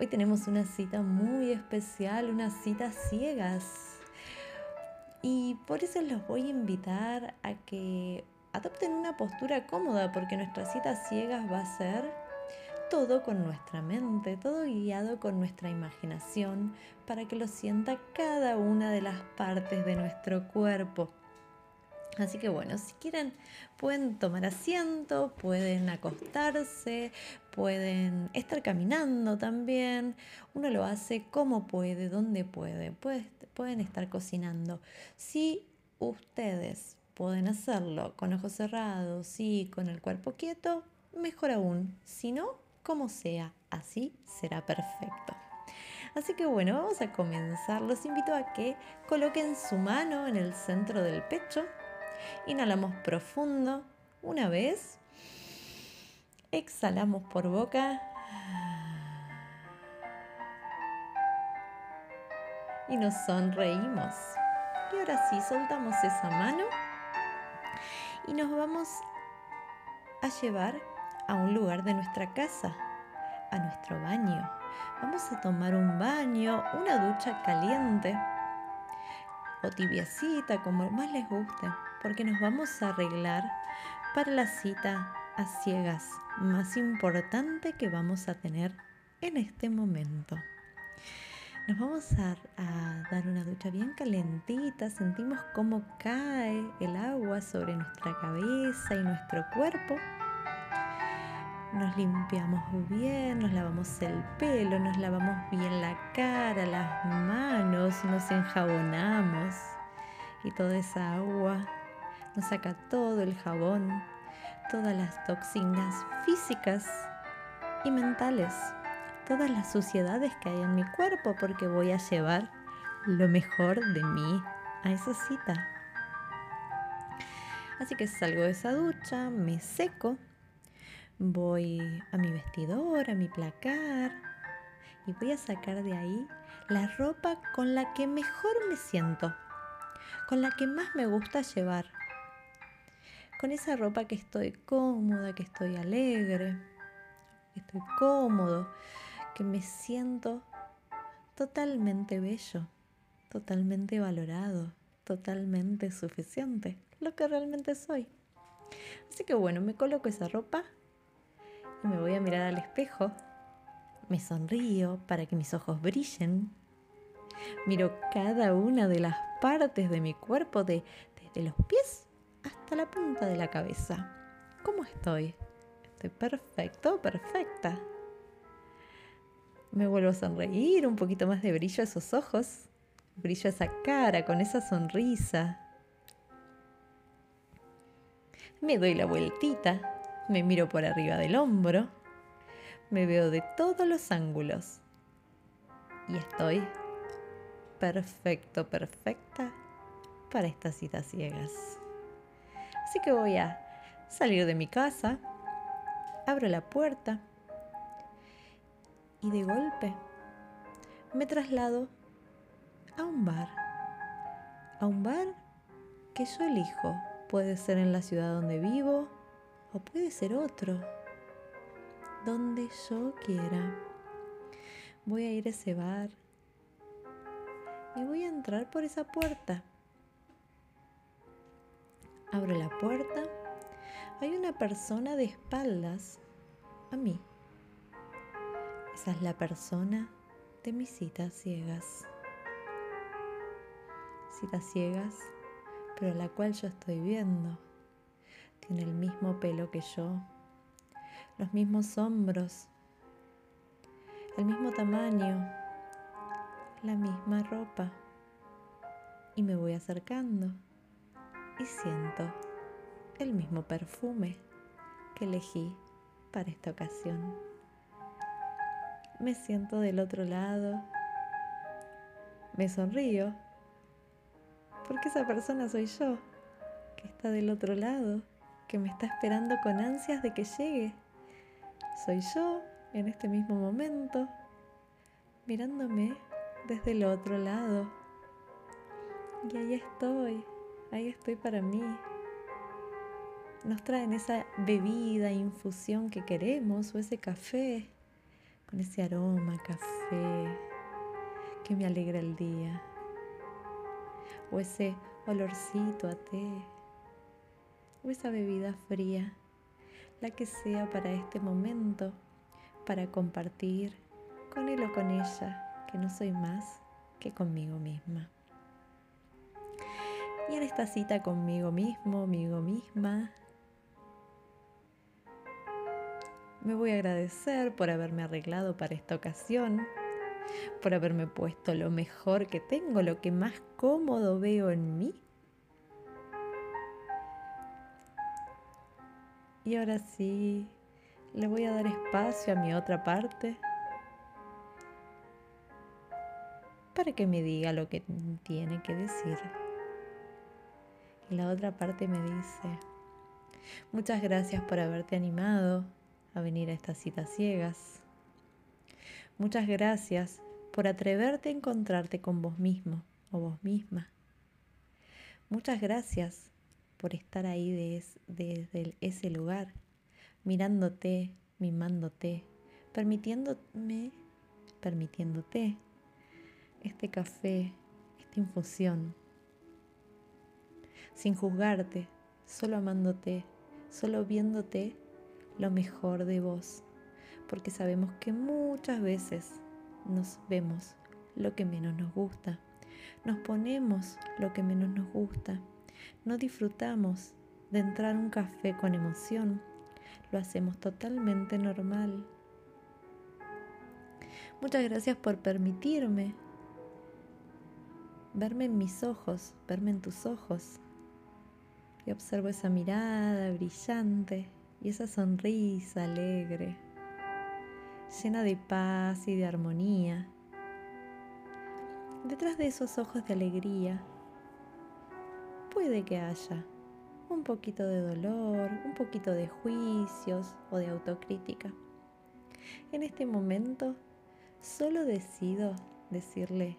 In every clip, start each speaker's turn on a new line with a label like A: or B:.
A: Hoy tenemos una cita muy especial, una cita ciegas. Y por eso los voy a invitar a que adopten una postura cómoda, porque nuestra cita ciegas va a ser todo con nuestra mente, todo guiado con nuestra imaginación, para que lo sienta cada una de las partes de nuestro cuerpo. Así que bueno, si quieren pueden tomar asiento, pueden acostarse, pueden estar caminando también. Uno lo hace como puede, donde puede. pueden estar cocinando. Si ustedes pueden hacerlo con ojos cerrados y con el cuerpo quieto, mejor aún. Si no, como sea, así será perfecto. Así que bueno, vamos a comenzar. Los invito a que coloquen su mano en el centro del pecho Inhalamos profundo una vez. Exhalamos por boca. Y nos sonreímos. Y ahora sí, soltamos esa mano y nos vamos a llevar a un lugar de nuestra casa, a nuestro baño. Vamos a tomar un baño, una ducha caliente o tibiacita, como más les guste porque nos vamos a arreglar para la cita a ciegas más importante que vamos a tener en este momento. Nos vamos a, dar una ducha bien calentita, sentimos cómo cae el agua sobre nuestra cabeza y nuestro cuerpo. Nos limpiamos bien, nos lavamos el pelo, nos lavamos bien la cara, las manos, nos enjabonamos y toda esa agua nos saca todo el jabón, todas las toxinas físicas y mentales, todas las suciedades que hay en mi cuerpo porque voy a llevar lo mejor de mí a esa cita. Así que salgo de esa ducha, me seco, voy a mi vestidor, a mi placar y voy a sacar de ahí la ropa con la que mejor me siento, con la que más me gusta llevar con esa ropa que estoy cómoda, que estoy alegre, que estoy cómodo, que me siento totalmente bello, totalmente valorado, totalmente suficiente, lo que realmente soy. Así que bueno, me coloco esa ropa y me voy a mirar al espejo. Me sonrío para que mis ojos brillen. Miro cada una de las partes de mi cuerpo, de, desde los pies hasta la punta de la cabeza. ¿Cómo estoy? Estoy perfecto, perfecta. Me vuelvo a sonreír, un poquito más de brillo a esos ojos, brillo a esa cara con esa sonrisa. Me doy la vueltita, me miro por arriba del hombro, me veo de todos los ángulos y estoy perfecto, perfecta para estas citas ciegas. Así que voy a salir de mi casa, abro la puerta y de golpe me traslado a un bar. A un bar que yo elijo. Puede ser en la ciudad donde vivo o puede ser otro. Donde yo quiera. Voy a ir a ese bar y voy a entrar por esa puerta. Abro la puerta. Hay una persona de espaldas a mí. Esa es la persona de mis citas ciegas. Citas ciegas, pero la cual yo estoy viendo. Tiene el mismo pelo que yo, los mismos hombros, el mismo tamaño, la misma ropa. Y me voy acercando y siento el mismo perfume que elegí para esta ocasión. Me siento del otro lado, me sonrío, porque esa persona soy yo, que está del otro lado, que me está esperando con ansias de que llegue. Soy yo en este mismo momento, mirándome desde el otro lado. Y ahí estoy, ahí estoy para mí. Nos traen esa bebida, infusión que queremos o ese café con ese aroma café que me alegra el día, o ese olorcito a té, o esa bebida fría, la que sea para este momento, para compartir con él o con ella, que no soy más que conmigo misma. Y en esta cita conmigo mismo, conmigo misma, me voy a agradecer por haberme arreglado para esta ocasión, por haberme puesto lo mejor que tengo, lo que más cómodo veo en mí. Y ahora sí, le voy a dar espacio a mi otra parte para que me diga lo que tiene que decir. Y la otra parte me dice, muchas gracias por haberte animado a venir a estas citas ciegas. Muchas gracias por atreverte a encontrarte con vos mismo o vos misma. Muchas gracias por estar ahí desde ese lugar, mirándote, mimándote, permitiéndome, permitiéndote este café, esta infusión sin juzgarte, solo amándote, solo viéndote lo mejor de vos, porque sabemos que muchas veces nos vemos lo que menos nos gusta, nos ponemos lo que menos nos gusta, no disfrutamos de entrar a un café con emoción, lo hacemos totalmente normal. Muchas gracias por permitirme verme en mis ojos, verme en tus ojos, y observo esa mirada brillante y esa sonrisa alegre, llena de paz y de armonía. Detrás de esos ojos de alegría puede que haya un poquito de dolor, un poquito de juicios o de autocrítica. En este momento solo decido decirle,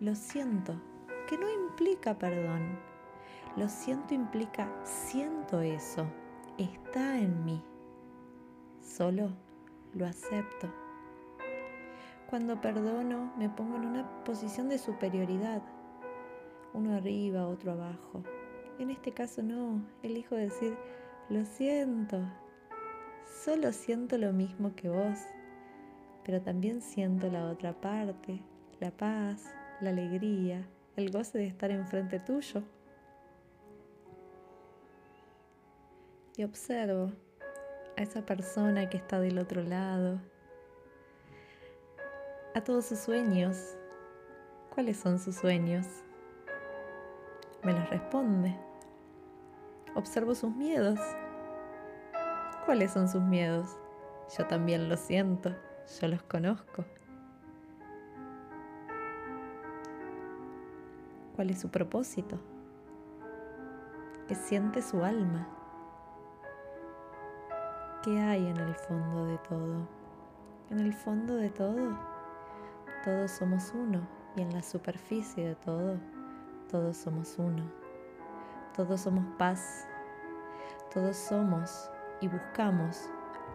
A: lo siento, que no implica perdón lo siento implica siento eso, está en mí. Solo lo acepto. Cuando perdono me pongo en una posición de superioridad, uno arriba, otro abajo. En este caso no, elijo decir, lo siento, solo siento lo mismo que vos, pero también siento la otra parte, la paz, la alegría, el goce de estar enfrente tuyo. Y observo a esa persona que está del otro lado, a todos sus sueños. ¿Cuáles son sus sueños? Me los responde. Observo sus miedos. ¿Cuáles son sus miedos? Yo también los siento, yo los conozco. ¿Cuál es su propósito? ¿Qué siente su alma? ¿Qué hay en el fondo de todo? En el fondo de todo, todos somos uno y en la superficie de todo, todos somos uno. Todos somos paz, todos somos y buscamos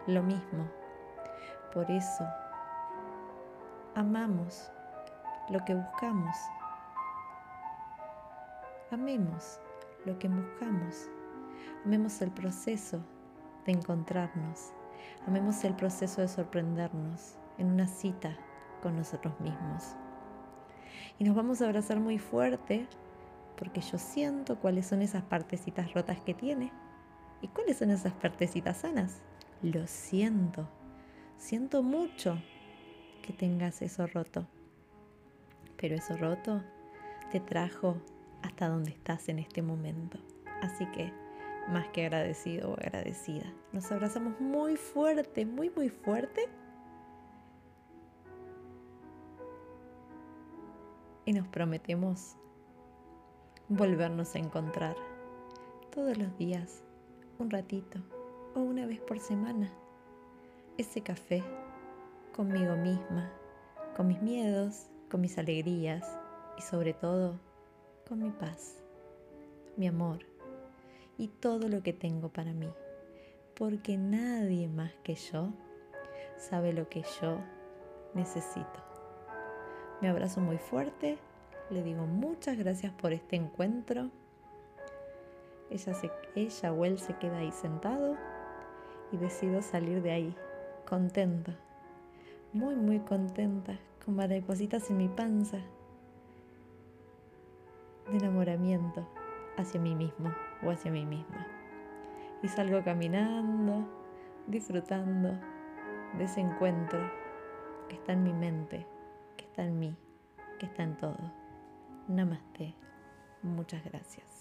A: lo mismo. Por eso, amamos lo que buscamos. Amemos lo que buscamos. Amemos el proceso de encontrarnos. Amemos el proceso de sorprendernos en una cita con nosotros mismos. Y nos vamos a abrazar muy fuerte porque yo siento cuáles son esas partecitas rotas que tiene y cuáles son esas partecitas sanas. Lo siento. Siento mucho que tengas eso roto. Pero eso roto te trajo hasta donde estás en este momento. Así que más que agradecido o agradecida. Nos abrazamos muy fuerte, muy, muy fuerte. Y nos prometemos volvernos a encontrar todos los días, un ratito o una vez por semana. Ese café conmigo misma, con mis miedos, con mis alegrías y sobre todo con mi paz, mi amor y todo lo que tengo para mí, porque nadie más que yo sabe lo que yo necesito. Me abrazo muy fuerte, le digo muchas gracias por este encuentro. Ella, se, ella o él se queda ahí sentado y decido salir de ahí, contenta, muy, muy contenta, con maripositas en mi panza, de enamoramiento hacia mí mismo o hacia mí misma. Y salgo caminando, disfrutando de ese encuentro que está en mi mente, que está en mí, que está en todo. Namaste. Muchas gracias.